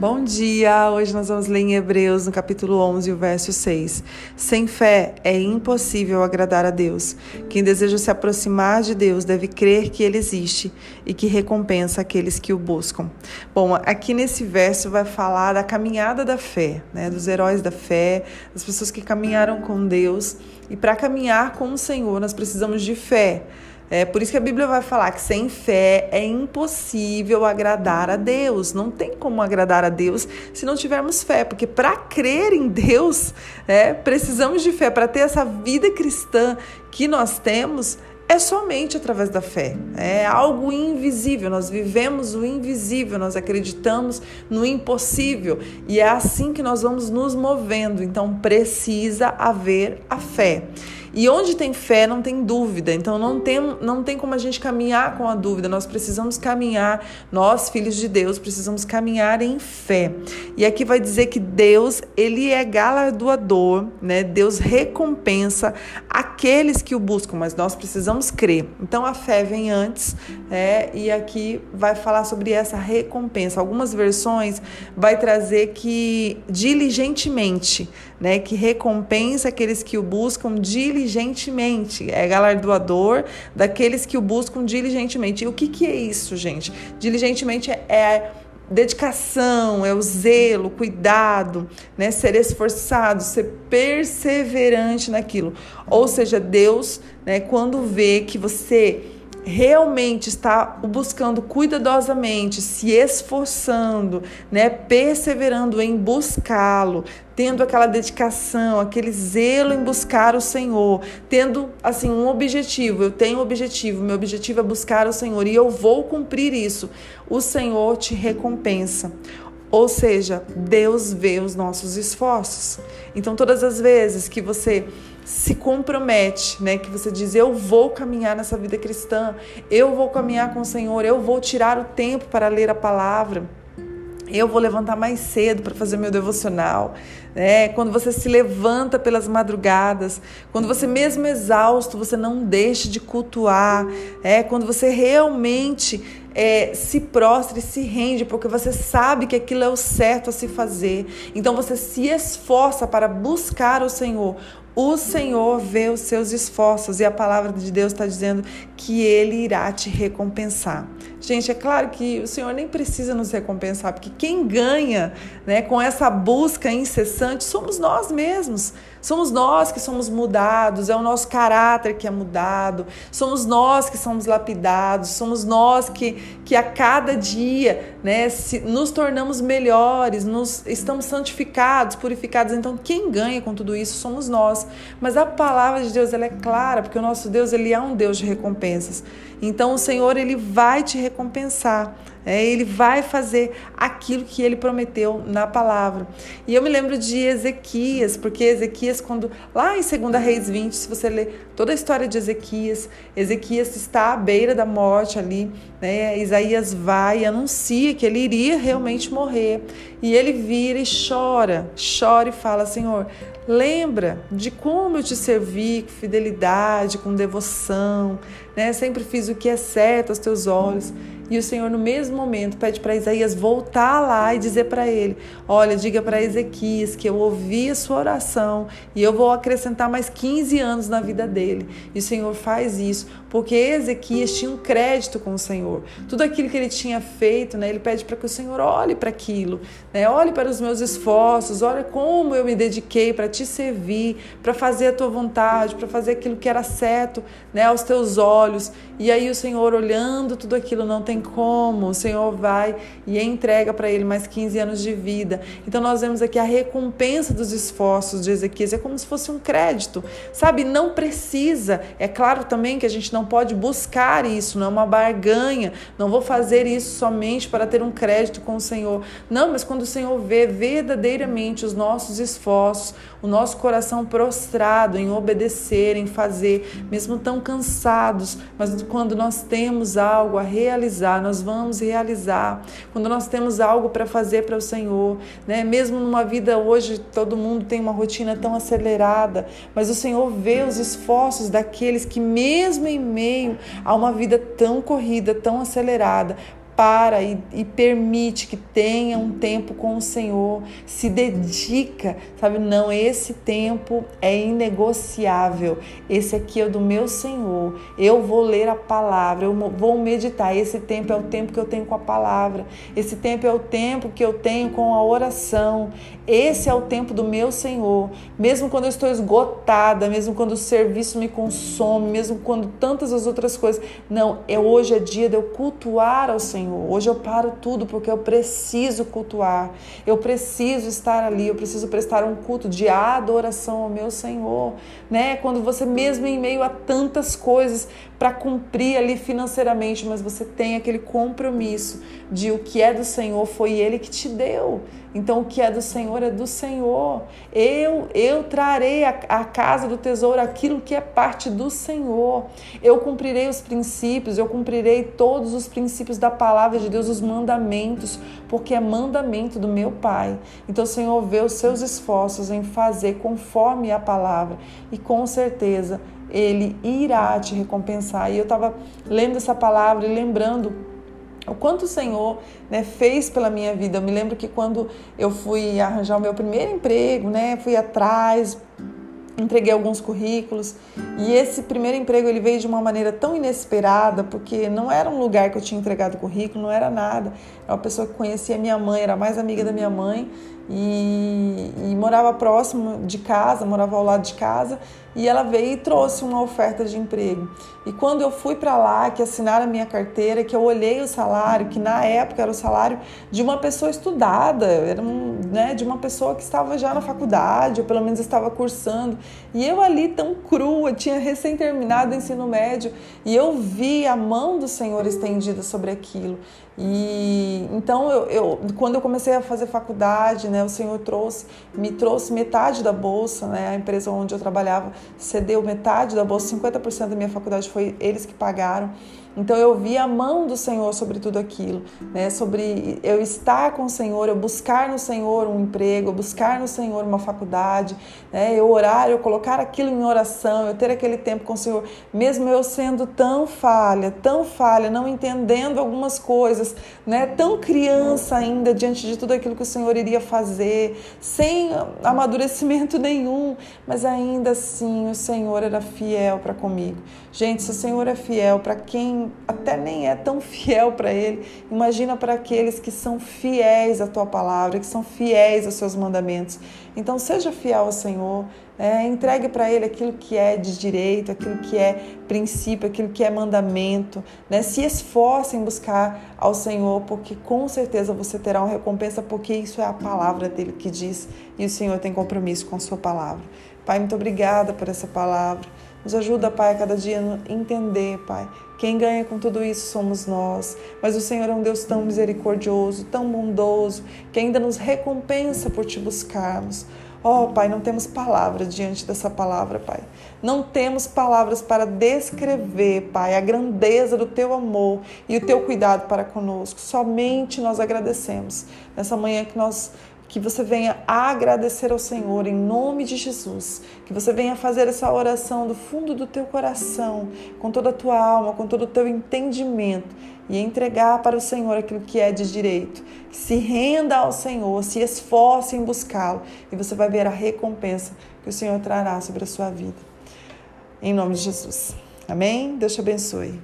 Bom dia! Hoje nós vamos ler em Hebreus, no capítulo 11, o verso 6. Sem fé é impossível agradar a Deus. Quem deseja se aproximar de Deus deve crer que Ele existe e que recompensa aqueles que o buscam. Bom, aqui nesse verso vai falar da caminhada da fé, né? dos heróis da fé, das pessoas que caminharam com Deus. E para caminhar com o Senhor, nós precisamos de fé. É por isso que a Bíblia vai falar que sem fé é impossível agradar a Deus. Não tem como agradar a Deus se não tivermos fé, porque para crer em Deus, é, precisamos de fé para ter essa vida cristã que nós temos é somente através da fé. É algo invisível. Nós vivemos o invisível, nós acreditamos no impossível e é assim que nós vamos nos movendo. Então precisa haver a fé. E onde tem fé não tem dúvida. Então não tem, não tem como a gente caminhar com a dúvida. Nós precisamos caminhar, nós, filhos de Deus, precisamos caminhar em fé. E aqui vai dizer que Deus, ele é galardoador, né? Deus recompensa aqueles que o buscam, mas nós precisamos crer. Então a fé vem antes, né? E aqui vai falar sobre essa recompensa. Algumas versões vai trazer que diligentemente, né? Que recompensa aqueles que o buscam diligentemente é galardoador daqueles que o buscam diligentemente. E o que, que é isso, gente? Diligentemente é dedicação, é o zelo, cuidado, né? Ser esforçado, ser perseverante naquilo. Ou seja, Deus, né, quando vê que você realmente está buscando cuidadosamente, se esforçando, né, perseverando em buscá-lo, tendo aquela dedicação, aquele zelo em buscar o Senhor, tendo assim um objetivo, eu tenho um objetivo, meu objetivo é buscar o Senhor e eu vou cumprir isso. O Senhor te recompensa. Ou seja, Deus vê os nossos esforços. Então, todas as vezes que você se compromete, né? Que você diz: Eu vou caminhar nessa vida cristã, eu vou caminhar com o Senhor, eu vou tirar o tempo para ler a palavra. Eu vou levantar mais cedo para fazer meu devocional. Né? Quando você se levanta pelas madrugadas, quando você mesmo exausto, você não deixa de cultuar. É? Quando você realmente é, se prostra e se rende, porque você sabe que aquilo é o certo a se fazer. Então você se esforça para buscar o Senhor. O Senhor vê os seus esforços e a palavra de Deus está dizendo que Ele irá te recompensar. Gente, é claro que o Senhor nem precisa nos recompensar, porque quem ganha né, com essa busca incessante somos nós mesmos. Somos nós que somos mudados, é o nosso caráter que é mudado, somos nós que somos lapidados, somos nós que, que a cada dia né, se, nos tornamos melhores, nos, estamos santificados, purificados. Então, quem ganha com tudo isso somos nós. Mas a palavra de Deus ela é clara, porque o nosso Deus ele é um Deus de recompensas. Então, o Senhor ele vai te recompensar. É, ele vai fazer aquilo que ele prometeu na palavra. E eu me lembro de Ezequias, porque Ezequias, quando lá em 2 Reis 20, se você ler toda a história de Ezequias, Ezequias está à beira da morte ali, né? Isaías vai e anuncia que ele iria realmente morrer. E ele vira e chora, chora e fala: Senhor, lembra de como eu te servi com fidelidade, com devoção, né? Sempre fiz o que é certo aos teus olhos. E o Senhor, no mesmo momento, pede para Isaías voltar lá e dizer para ele: Olha, diga para Ezequias que eu ouvi a sua oração e eu vou acrescentar mais 15 anos na vida dele. E o Senhor faz isso porque Ezequias tinha um crédito com o Senhor. Tudo aquilo que ele tinha feito, né, ele pede para que o Senhor olhe para aquilo, né, olhe para os meus esforços, olhe como eu me dediquei para te servir, para fazer a tua vontade, para fazer aquilo que era certo né, aos teus olhos. E aí o Senhor, olhando tudo aquilo, não tem como, o Senhor vai e entrega para ele mais 15 anos de vida. Então nós vemos aqui a recompensa dos esforços de Ezequias, é como se fosse um crédito, sabe? Não precisa, é claro também que a gente não pode buscar isso, não é uma barganha, não vou fazer isso somente para ter um crédito com o Senhor. Não, mas quando o Senhor vê verdadeiramente os nossos esforços, o nosso coração prostrado em obedecer, em fazer, mesmo tão cansados, mas quando nós temos algo a realizar, nós vamos realizar. Quando nós temos algo para fazer para o Senhor, né? Mesmo numa vida hoje todo mundo tem uma rotina tão acelerada, mas o Senhor vê os esforços daqueles que mesmo em meio a uma vida tão corrida, tão acelerada, para e, e, permite que tenha um tempo com o Senhor, se dedica, sabe? Não, esse tempo é inegociável. Esse aqui é do meu Senhor. Eu vou ler a palavra, eu vou meditar. Esse tempo é o tempo que eu tenho com a palavra. Esse tempo é o tempo que eu tenho com a oração. Esse é o tempo do meu Senhor. Mesmo quando eu estou esgotada, mesmo quando o serviço me consome, mesmo quando tantas as outras coisas. Não, é hoje é dia de eu cultuar ao Senhor. Senhor. Hoje eu paro tudo porque eu preciso cultuar. Eu preciso estar ali, eu preciso prestar um culto de adoração ao meu Senhor, né? Quando você mesmo em meio a tantas coisas para cumprir ali financeiramente, mas você tem aquele compromisso de o que é do Senhor foi ele que te deu. Então o que é do Senhor é do Senhor. Eu eu trarei a casa do tesouro aquilo que é parte do Senhor. Eu cumprirei os princípios, eu cumprirei todos os princípios da palavra de Deus, os mandamentos, porque é mandamento do meu Pai. Então o Senhor vê os seus esforços em fazer conforme a palavra e com certeza ele irá te recompensar. E eu estava lendo essa palavra e lembrando o quanto o Senhor né, fez pela minha vida. Eu me lembro que quando eu fui arranjar o meu primeiro emprego, né, fui atrás, entreguei alguns currículos e esse primeiro emprego ele veio de uma maneira tão inesperada porque não era um lugar que eu tinha entregado currículo, não era nada. Era uma pessoa que conhecia minha mãe, era mais amiga da minha mãe e, e morava próximo de casa, morava ao lado de casa e ela veio e trouxe uma oferta de emprego. E quando eu fui para lá, que assinaram a minha carteira, que eu olhei o salário, que na época era o salário de uma pessoa estudada, era um, né, de uma pessoa que estava já na faculdade, ou pelo menos estava cursando. E eu ali tão crua, tinha recém terminado o ensino médio, e eu vi a mão do Senhor estendida sobre aquilo. E então eu, eu, quando eu comecei a fazer faculdade, né, o Senhor trouxe, me trouxe metade da bolsa, né, a empresa onde eu trabalhava cedeu metade da bolsa, 50% da minha faculdade foi eles que pagaram. Então eu vi a mão do Senhor sobre tudo aquilo, né? Sobre eu estar com o Senhor, eu buscar no Senhor um emprego, eu buscar no Senhor uma faculdade, né? Eu orar, eu colocar aquilo em oração, eu ter aquele tempo com o Senhor, mesmo eu sendo tão falha, tão falha, não entendendo algumas coisas, né? Tão criança ainda diante de tudo aquilo que o Senhor iria fazer, sem amadurecimento nenhum, mas ainda assim o Senhor era fiel para comigo. Gente, se o Senhor é fiel para quem até nem é tão fiel para Ele, imagina para aqueles que são fiéis à Tua palavra, que são fiéis aos Seus mandamentos. Então, seja fiel ao Senhor, é, entregue para Ele aquilo que é de direito, aquilo que é princípio, aquilo que é mandamento. Né? Se esforce em buscar ao Senhor, porque com certeza você terá uma recompensa, porque isso é a palavra dele que diz e o Senhor tem compromisso com a Sua palavra. Pai, muito obrigada por essa palavra. Nos ajuda, Pai, a cada dia entender, Pai. Quem ganha com tudo isso somos nós. Mas o Senhor é um Deus tão misericordioso, tão bondoso, que ainda nos recompensa por te buscarmos. Oh, Pai, não temos palavras diante dessa palavra, Pai. Não temos palavras para descrever, Pai, a grandeza do teu amor e o teu cuidado para conosco. Somente nós agradecemos nessa manhã que nós que você venha agradecer ao Senhor em nome de Jesus, que você venha fazer essa oração do fundo do teu coração, com toda a tua alma, com todo o teu entendimento e entregar para o Senhor aquilo que é de direito. Que se renda ao Senhor, se esforce em buscá-lo e você vai ver a recompensa que o Senhor trará sobre a sua vida. Em nome de Jesus. Amém? Deus te abençoe.